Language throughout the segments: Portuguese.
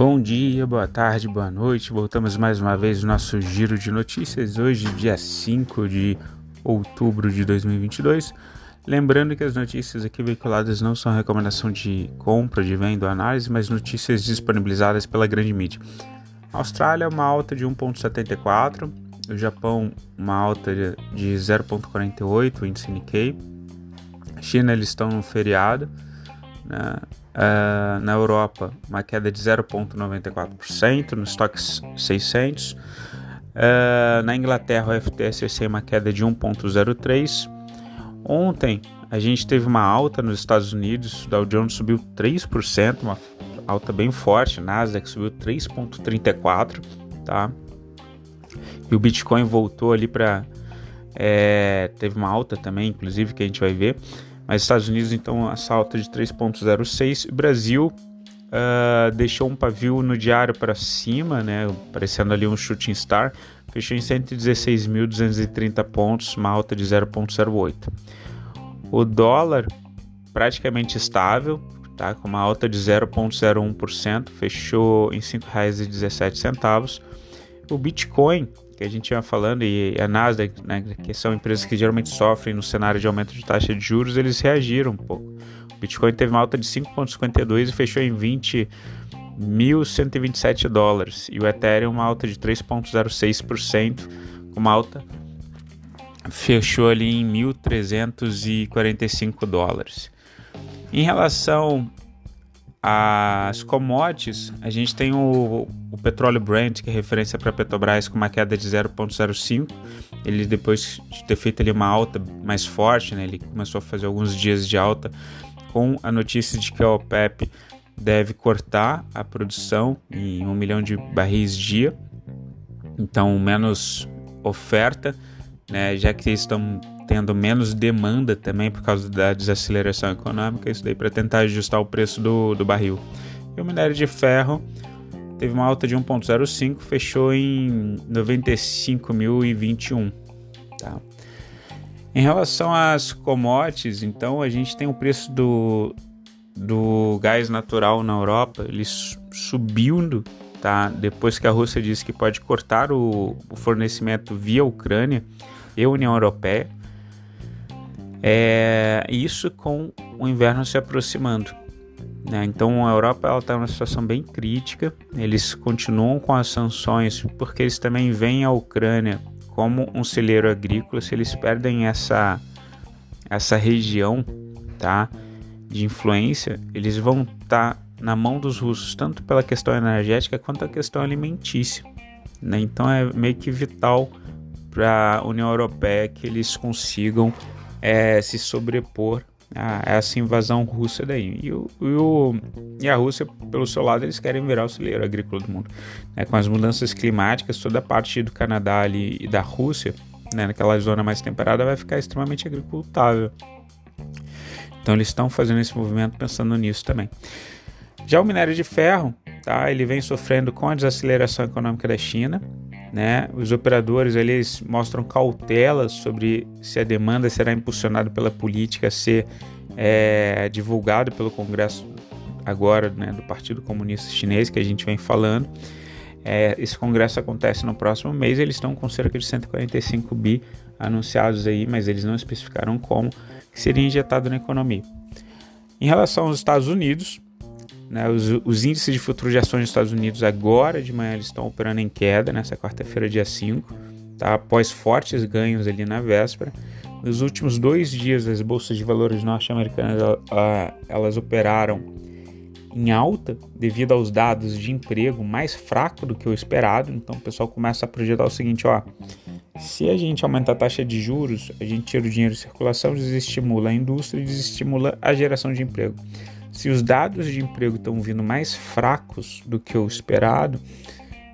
Bom dia, boa tarde, boa noite. Voltamos mais uma vez no nosso giro de notícias. Hoje, dia 5 de outubro de 2022. Lembrando que as notícias aqui veiculadas não são recomendação de compra, de venda ou análise, mas notícias disponibilizadas pela grande mídia. Austrália, uma alta de 1,74. O Japão, uma alta de 0,48, o índice Nikkei. China, eles estão no feriado. Né? Uh, na Europa, uma queda de 0,94%, no estoques 600. Uh, na Inglaterra, o FTSE uma queda de 1,03%. Ontem, a gente teve uma alta nos Estados Unidos, o Dow Jones subiu 3%, uma alta bem forte, Nasdaq subiu 3,34%, tá? E o Bitcoin voltou ali para... É, teve uma alta também, inclusive, que a gente vai ver. Mas Estados Unidos, então, essa alta de 3,06. Brasil uh, deixou um pavio no diário para cima, né? Parecendo ali um shooting star. Fechou em 116.230 pontos, uma alta de 0,08. O dólar praticamente estável, tá? com uma alta de 0,01%, fechou em R$ 5,17. O Bitcoin que a gente ia falando, e a Nasdaq, né, que são empresas que geralmente sofrem no cenário de aumento de taxa de juros, eles reagiram um pouco. O Bitcoin teve uma alta de 5,52 e fechou em 20.127 dólares. E o Ethereum uma alta de 3,06%, uma alta fechou ali em 1.345 dólares. Em relação as commodities, a gente tem o, o petróleo Brent, que é referência para Petrobras, com uma queda de 0,05. Ele, depois de ter feito ali uma alta mais forte, né, ele começou a fazer alguns dias de alta, com a notícia de que a OPEP deve cortar a produção em um milhão de barris dia, então menos oferta, né, já que estão tendo menos demanda também por causa da desaceleração econômica, isso daí para tentar ajustar o preço do, do barril. E o minério de ferro teve uma alta de 1,05, fechou em 95.021. Tá? Em relação às commodities, então a gente tem o preço do, do gás natural na Europa, ele subindo, tá? Depois que a Rússia disse que pode cortar o, o fornecimento via Ucrânia e União Europeia. É, isso com o inverno se aproximando. Né? Então a Europa está numa situação bem crítica. Eles continuam com as sanções porque eles também veem a Ucrânia como um celeiro agrícola. Se eles perdem essa, essa região tá, de influência, eles vão estar tá na mão dos russos, tanto pela questão energética quanto a questão alimentícia. Né? Então é meio que vital para a União Europeia que eles consigam é, se sobrepor a essa invasão russa daí. E, o, e, o, e, a Rússia, pelo seu lado, eles querem virar o celeiro agrícola do mundo. É, com as mudanças climáticas, toda a parte do Canadá ali, e da Rússia, né, naquela zona mais temperada, vai ficar extremamente agricultável. Então eles estão fazendo esse movimento pensando nisso também. Já o minério de ferro, tá, ele vem sofrendo com a desaceleração econômica da China, né? Os operadores eles mostram cautela sobre se a demanda será impulsionada pela política ser é, divulgado pelo Congresso agora né, do Partido Comunista Chinês que a gente vem falando. É, esse congresso acontece no próximo mês. Eles estão com cerca de 145 bi anunciados aí, mas eles não especificaram como que seria injetado na economia. Em relação aos Estados Unidos, né, os, os, índices de futuro de ações dos Estados Unidos agora de manhã eles estão operando em queda, nessa quarta-feira, dia 5, tá? após fortes ganhos ali na véspera. Nos últimos dois dias, as bolsas de valores norte-americanas elas operaram em alta devido aos dados de emprego mais fraco do que o esperado. Então o pessoal começa a projetar o seguinte: ó, se a gente aumenta a taxa de juros, a gente tira o dinheiro de circulação, desestimula a indústria e desestimula a geração de emprego. Se os dados de emprego estão vindo mais fracos do que o esperado,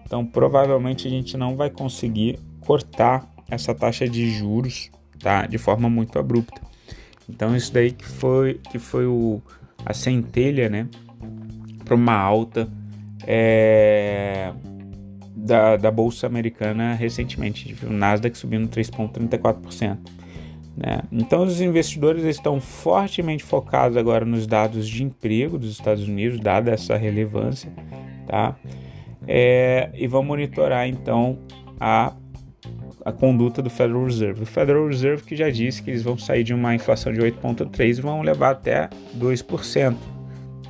então provavelmente a gente não vai conseguir cortar essa taxa de juros, tá, de forma muito abrupta. Então isso daí que foi que foi o, a centelha, né, para uma alta é, da, da bolsa americana recentemente, o Nasdaq subindo 3,34%. Né? Então, os investidores estão fortemente focados agora nos dados de emprego dos Estados Unidos, dada essa relevância. tá? É, e vão monitorar então a, a conduta do Federal Reserve. O Federal Reserve que já disse que eles vão sair de uma inflação de 8,3% e vão levar até 2%,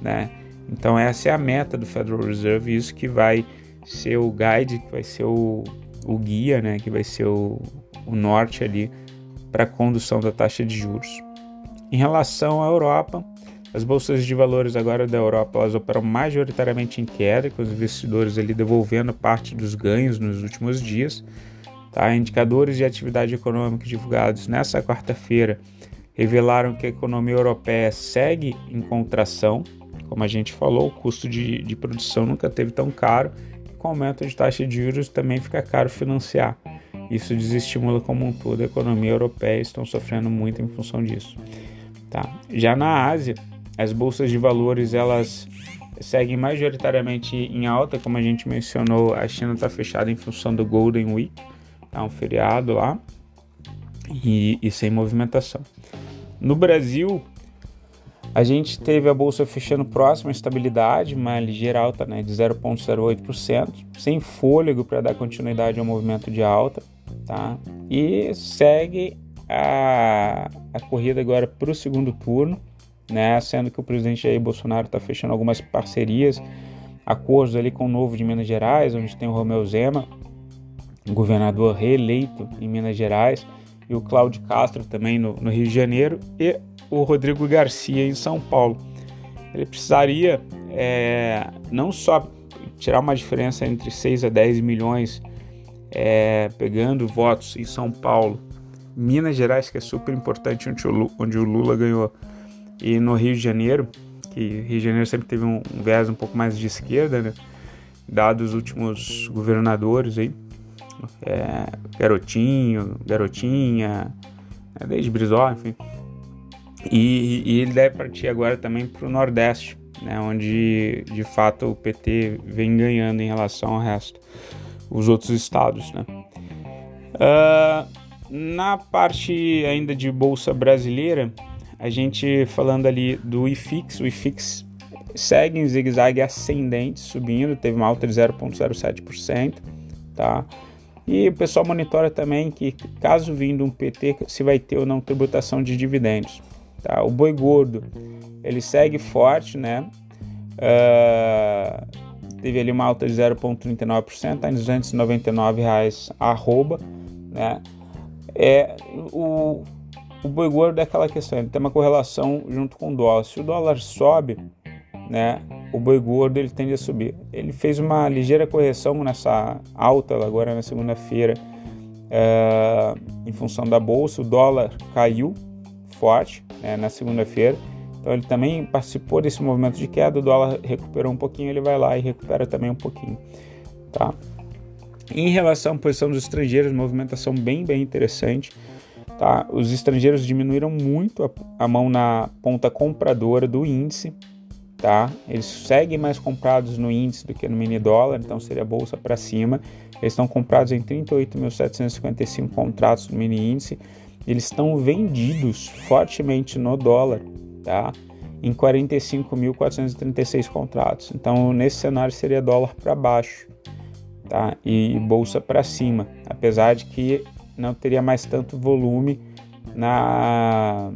né? Então essa é a meta do Federal Reserve, isso que vai ser o guide, que vai ser o, o guia, né? Que vai ser o, o norte ali para a condução da taxa de juros. Em relação à Europa, as bolsas de valores agora da Europa elas operam majoritariamente em queda, com os investidores ali devolvendo parte dos ganhos nos últimos dias. Tá? Indicadores de atividade econômica divulgados nessa quarta-feira revelaram que a economia europeia segue em contração. Como a gente falou, o custo de, de produção nunca teve tão caro. Com o aumento de taxa de juros também fica caro financiar. Isso desestimula como um todo a economia europeia, estão sofrendo muito em função disso. Tá? Já na Ásia, as bolsas de valores elas seguem majoritariamente em alta, como a gente mencionou, a China está fechada em função do Golden Week, tá um feriado lá e, e sem movimentação. No Brasil, a gente teve a bolsa fechando próxima à estabilidade, uma ligeira alta né, de 0,08%, sem fôlego para dar continuidade ao movimento de alta, tá? E segue a, a corrida agora para o segundo turno né? Sendo que o presidente Jair Bolsonaro está fechando algumas parcerias, acordos ali com o Novo de Minas Gerais, onde tem o Romeu Zema, governador reeleito em Minas Gerais, e o Cláudio Castro também no, no Rio de Janeiro, e o Rodrigo Garcia em São Paulo. Ele precisaria é, não só tirar uma diferença entre 6 a 10 milhões é, pegando votos em São Paulo, Minas Gerais, que é super importante, onde o Lula, onde o Lula ganhou e no Rio de Janeiro, que Rio de Janeiro sempre teve um, um viés um pouco mais de esquerda, né? Dados os últimos governadores aí, é, Garotinho, Garotinha, é, desde Brizola, enfim. E, e, ele deve partir agora também para o Nordeste, né, onde de fato o PT vem ganhando em relação ao resto, os outros estados. Né. Uh, na parte ainda de bolsa brasileira, a gente falando ali do IFIX, o IFIX segue em zigue-zague ascendente, subindo, teve uma alta de 0,07%, tá? E o pessoal monitora também que, caso vindo um PT, se vai ter ou não tributação de dividendos, tá? O boi gordo, ele segue forte, né? Uh, teve ali uma alta de 0,39%, tá em 299 reais arroba, né? É, o, o boi gordo é aquela questão, ele tem uma correlação junto com o dólar. Se o dólar sobe, né, o boi gordo ele tende a subir. Ele fez uma ligeira correção nessa alta agora na segunda-feira é, em função da bolsa. O dólar caiu forte né, na segunda-feira. Então ele também participou desse movimento de queda. O dólar recuperou um pouquinho, ele vai lá e recupera também um pouquinho, tá? Em relação à posição dos estrangeiros, movimentação bem bem interessante. Tá? Os estrangeiros diminuíram muito a, a mão na ponta compradora do índice. Tá? Eles seguem mais comprados no índice do que no mini dólar, então seria bolsa para cima. Eles estão comprados em 38.755 contratos no mini índice. Eles estão vendidos fortemente no dólar, tá? Em 45.436 contratos. Então, nesse cenário seria dólar para baixo, tá? E bolsa para cima, apesar de que não teria mais tanto volume na,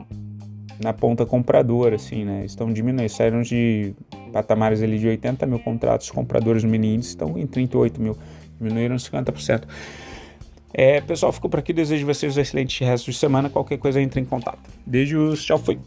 na ponta compradora, assim, né? Estão diminuindo, saíram de patamares ali de 80 mil contratos compradores no mini índice, estão em 38 mil, diminuíram 50%. É, pessoal, ficou por aqui. Desejo vocês um excelente resto de semana. Qualquer coisa, entre em contato. Beijos, tchau, foi.